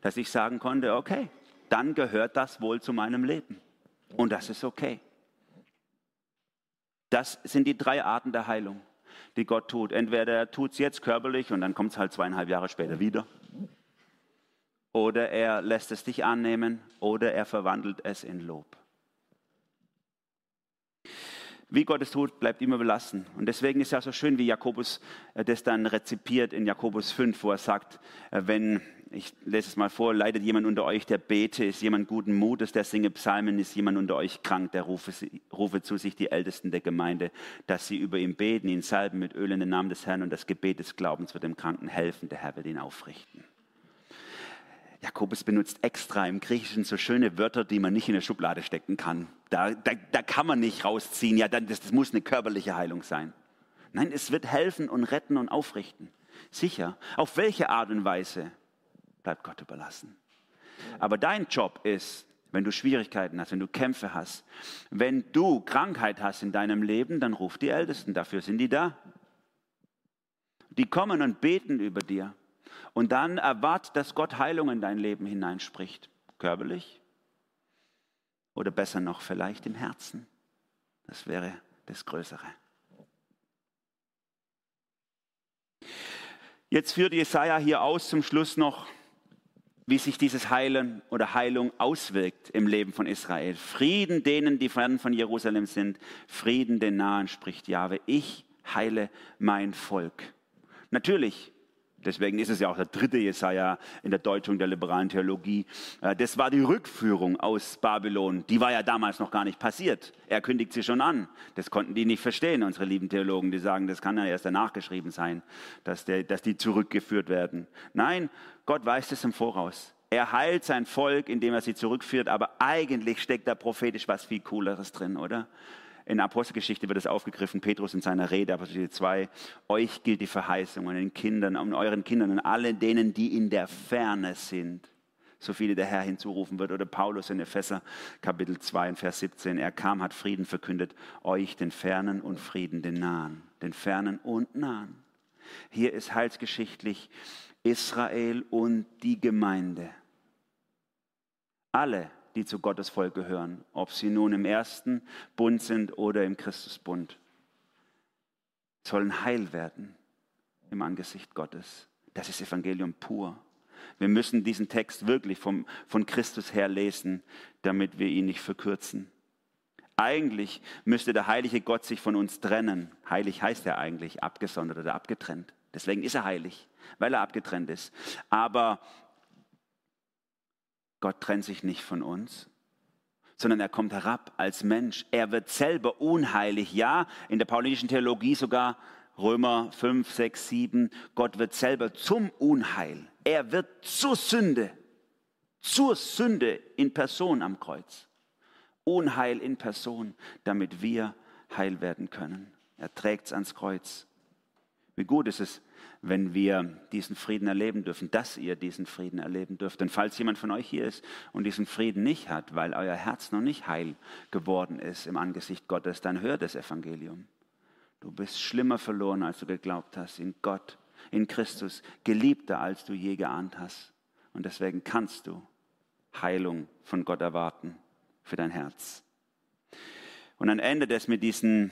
Dass ich sagen konnte, okay, dann gehört das wohl zu meinem Leben. Und das ist okay. Das sind die drei Arten der Heilung, die Gott tut. Entweder er tut es jetzt körperlich und dann kommt es halt zweieinhalb Jahre später wieder. Oder er lässt es dich annehmen oder er verwandelt es in Lob. Wie Gott es tut, bleibt ihm überlassen. Und deswegen ist ja so schön, wie Jakobus äh, das dann rezipiert in Jakobus 5, wo er sagt, äh, wenn, ich lese es mal vor, leidet jemand unter euch, der bete, ist jemand guten Mutes, der singe Psalmen, ist jemand unter euch krank, der rufe, rufe zu sich die Ältesten der Gemeinde, dass sie über ihn beten, ihn salben mit Öl in den Namen des Herrn und das Gebet des Glaubens wird dem Kranken helfen, der Herr wird ihn aufrichten. Jakobus benutzt extra im Griechischen so schöne Wörter, die man nicht in eine Schublade stecken kann. Da, da, da kann man nicht rausziehen, ja, das, das muss eine körperliche Heilung sein. Nein, es wird helfen und retten und aufrichten. Sicher. Auf welche Art und Weise bleibt Gott überlassen. Aber dein Job ist, wenn du Schwierigkeiten hast, wenn du Kämpfe hast, wenn du Krankheit hast in deinem Leben, dann ruf die Ältesten, dafür sind die da. Die kommen und beten über dir. Und dann erwart, dass Gott Heilung in dein Leben hineinspricht. Körperlich oder besser noch vielleicht im Herzen. Das wäre das Größere. Jetzt führt Jesaja hier aus zum Schluss noch, wie sich dieses Heilen oder Heilung auswirkt im Leben von Israel. Frieden denen, die fern von Jerusalem sind, Frieden den Nahen, spricht Jahwe. Ich heile mein Volk. Natürlich Deswegen ist es ja auch der dritte Jesaja in der Deutung der liberalen Theologie. Äh, das war die Rückführung aus Babylon. Die war ja damals noch gar nicht passiert. Er kündigt sie schon an. Das konnten die nicht verstehen, unsere lieben Theologen. Die sagen, das kann ja erst danach geschrieben sein, dass, der, dass die zurückgeführt werden. Nein, Gott weiß es im Voraus. Er heilt sein Volk, indem er sie zurückführt, aber eigentlich steckt da prophetisch was viel Cooleres drin, oder? In Apostelgeschichte wird es aufgegriffen, Petrus in seiner Rede, Apostelgeschichte 2, euch gilt die Verheißung an den Kindern, an euren Kindern und allen denen, die in der Ferne sind, so viele der Herr hinzurufen wird. Oder Paulus in Epheser Kapitel 2, Vers 17, er kam, hat Frieden verkündet, euch den Fernen und Frieden den Nahen, den Fernen und Nahen. Hier ist heilsgeschichtlich Israel und die Gemeinde. Alle die zu Gottes Volk gehören, ob sie nun im ersten Bund sind oder im Christusbund, sollen heil werden im Angesicht Gottes. Das ist Evangelium pur. Wir müssen diesen Text wirklich vom, von Christus her lesen, damit wir ihn nicht verkürzen. Eigentlich müsste der heilige Gott sich von uns trennen. Heilig heißt er eigentlich abgesondert oder abgetrennt. Deswegen ist er heilig, weil er abgetrennt ist. Aber Gott trennt sich nicht von uns, sondern er kommt herab als Mensch. Er wird selber unheilig. Ja, in der paulinischen Theologie sogar Römer 5, 6, 7. Gott wird selber zum Unheil. Er wird zur Sünde. Zur Sünde in Person am Kreuz. Unheil in Person, damit wir heil werden können. Er trägt es ans Kreuz. Wie gut ist es, wenn wir diesen Frieden erleben dürfen, dass ihr diesen Frieden erleben dürft. Und falls jemand von euch hier ist und diesen Frieden nicht hat, weil euer Herz noch nicht heil geworden ist im Angesicht Gottes, dann hör das Evangelium. Du bist schlimmer verloren, als du geglaubt hast, in Gott, in Christus, geliebter, als du je geahnt hast. Und deswegen kannst du Heilung von Gott erwarten für dein Herz. Und dann endet es mit diesen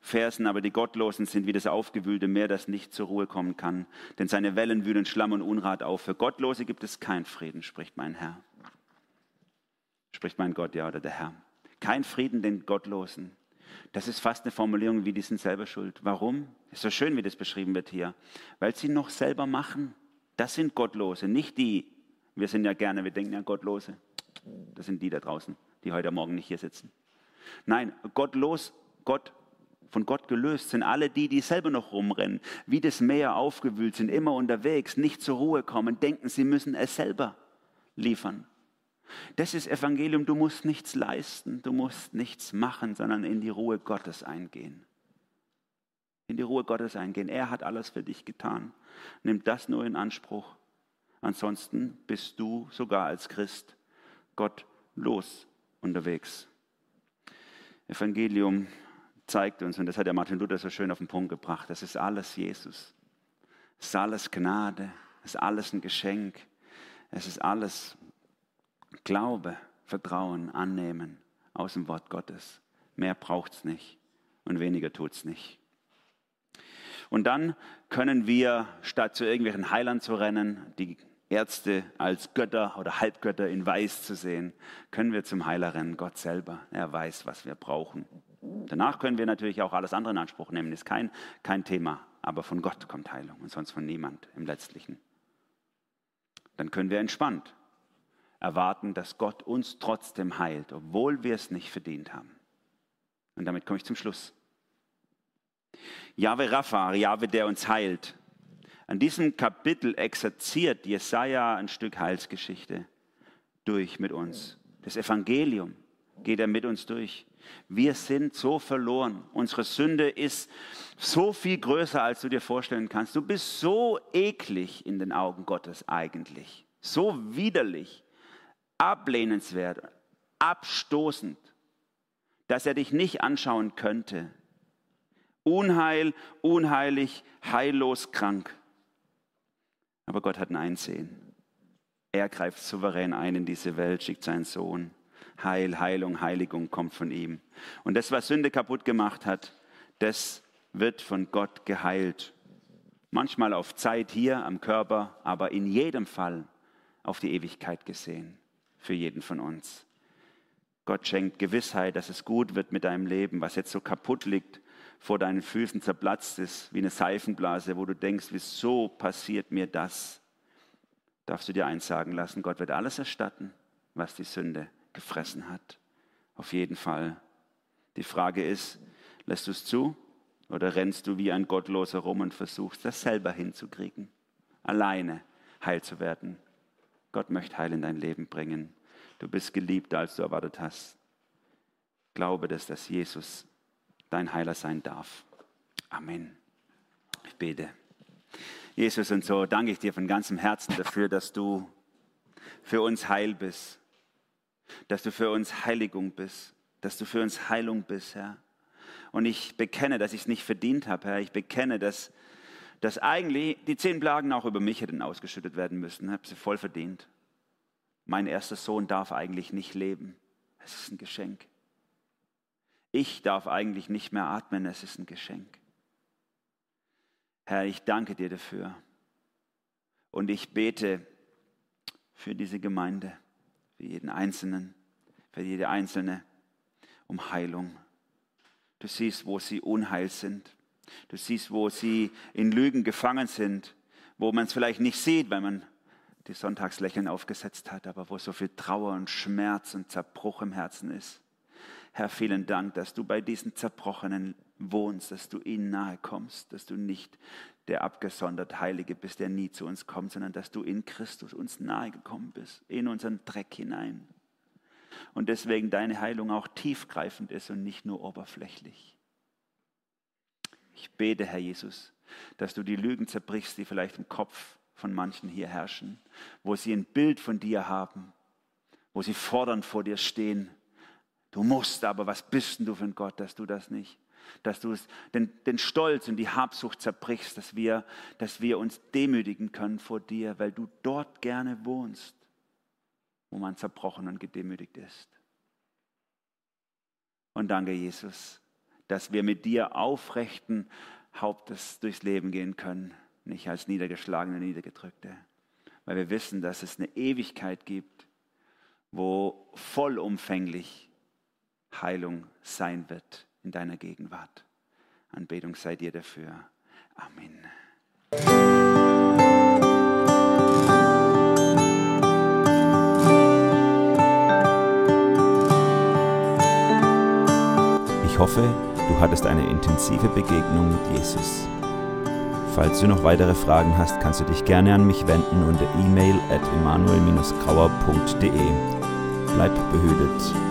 Versen, aber die Gottlosen sind wie das aufgewühlte Meer, das nicht zur Ruhe kommen kann, denn seine Wellen wühlen Schlamm und Unrat auf. Für Gottlose gibt es keinen Frieden, spricht mein Herr. Spricht mein Gott, ja, oder der Herr. Kein Frieden den Gottlosen. Das ist fast eine Formulierung wie, die sind selber schuld. Warum? Ist so schön, wie das beschrieben wird hier. Weil sie noch selber machen. Das sind Gottlose, nicht die. Wir sind ja gerne, wir denken ja Gottlose. Das sind die da draußen, die heute Morgen nicht hier sitzen. Nein, gottlos, Gott von Gott gelöst sind alle die, die selber noch rumrennen, wie das Meer aufgewühlt sind, immer unterwegs, nicht zur Ruhe kommen, denken, sie müssen es selber liefern. Das ist Evangelium, du musst nichts leisten, du musst nichts machen, sondern in die Ruhe Gottes eingehen. In die Ruhe Gottes eingehen. Er hat alles für dich getan. Nimm das nur in Anspruch. Ansonsten bist du sogar als Christ Gott los unterwegs. Evangelium zeigt uns, und das hat der Martin Luther so schön auf den Punkt gebracht, das ist alles Jesus. Es ist alles Gnade, es ist alles ein Geschenk, es ist alles Glaube, Vertrauen, Annehmen aus dem Wort Gottes. Mehr braucht es nicht und weniger tut es nicht. Und dann können wir, statt zu irgendwelchen Heilern zu rennen, die Ärzte als Götter oder Halbgötter in Weiß zu sehen, können wir zum Heiler rennen, Gott selber. Er weiß, was wir brauchen. Danach können wir natürlich auch alles andere in Anspruch nehmen, ist kein, kein Thema. Aber von Gott kommt Heilung und sonst von niemand im Letztlichen. Dann können wir entspannt erwarten, dass Gott uns trotzdem heilt, obwohl wir es nicht verdient haben. Und damit komme ich zum Schluss. Jahwe Rapha, Jahwe, der uns heilt. An diesem Kapitel exerziert Jesaja ein Stück Heilsgeschichte durch mit uns. Das Evangelium geht er mit uns durch. Wir sind so verloren. Unsere Sünde ist so viel größer, als du dir vorstellen kannst. Du bist so eklig in den Augen Gottes eigentlich. So widerlich, ablehnenswert, abstoßend, dass er dich nicht anschauen könnte. Unheil, unheilig, heillos krank. Aber Gott hat ein Einsehen. Er greift souverän ein in diese Welt, schickt seinen Sohn. Heil, Heilung, Heiligung kommt von ihm. Und das, was Sünde kaputt gemacht hat, das wird von Gott geheilt. Manchmal auf Zeit hier am Körper, aber in jedem Fall auf die Ewigkeit gesehen, für jeden von uns. Gott schenkt Gewissheit, dass es gut wird mit deinem Leben, was jetzt so kaputt liegt, vor deinen Füßen zerplatzt ist, wie eine Seifenblase, wo du denkst, wieso passiert mir das? Darfst du dir eins sagen lassen, Gott wird alles erstatten, was die Sünde gefressen hat. Auf jeden Fall. Die Frage ist, lässt du es zu oder rennst du wie ein Gottloser rum und versuchst, das selber hinzukriegen, alleine heil zu werden? Gott möchte Heil in dein Leben bringen. Du bist geliebter, als du erwartet hast. Glaube, dass das Jesus dein Heiler sein darf. Amen. Ich bete. Jesus, und so danke ich dir von ganzem Herzen dafür, dass du für uns heil bist, dass du für uns Heiligung bist, dass du für uns Heilung bist, Herr. Und ich bekenne, dass ich es nicht verdient habe, Herr. Ich bekenne, dass, dass eigentlich die zehn Plagen auch über mich hätten ausgeschüttet werden müssen. Ich habe sie voll verdient. Mein erster Sohn darf eigentlich nicht leben. Es ist ein Geschenk. Ich darf eigentlich nicht mehr atmen, es ist ein Geschenk. Herr, ich danke dir dafür. Und ich bete für diese Gemeinde, für jeden Einzelnen, für jede Einzelne um Heilung. Du siehst, wo sie unheil sind. Du siehst, wo sie in Lügen gefangen sind, wo man es vielleicht nicht sieht, weil man die Sonntagslächeln aufgesetzt hat, aber wo so viel Trauer und Schmerz und Zerbruch im Herzen ist. Herr, vielen Dank, dass du bei diesen Zerbrochenen wohnst, dass du ihnen nahe kommst, dass du nicht der abgesondert Heilige bist, der nie zu uns kommt, sondern dass du in Christus uns nahe gekommen bist, in unseren Dreck hinein. Und deswegen deine Heilung auch tiefgreifend ist und nicht nur oberflächlich. Ich bete, Herr Jesus, dass du die Lügen zerbrichst, die vielleicht im Kopf von manchen hier herrschen, wo sie ein Bild von dir haben, wo sie fordernd vor dir stehen Du musst aber, was bist denn du für ein Gott, dass du das nicht, dass du den, den Stolz und die Habsucht zerbrichst, dass wir, dass wir uns demütigen können vor dir, weil du dort gerne wohnst, wo man zerbrochen und gedemütigt ist. Und danke, Jesus, dass wir mit dir aufrechten Hauptes durchs Leben gehen können, nicht als niedergeschlagene, niedergedrückte, weil wir wissen, dass es eine Ewigkeit gibt, wo vollumfänglich Heilung sein wird in deiner Gegenwart. Anbetung sei dir dafür. Amen. Ich hoffe, du hattest eine intensive Begegnung mit Jesus. Falls du noch weitere Fragen hast, kannst du dich gerne an mich wenden unter e-mail at emanuel-grauer.de. Bleib behütet.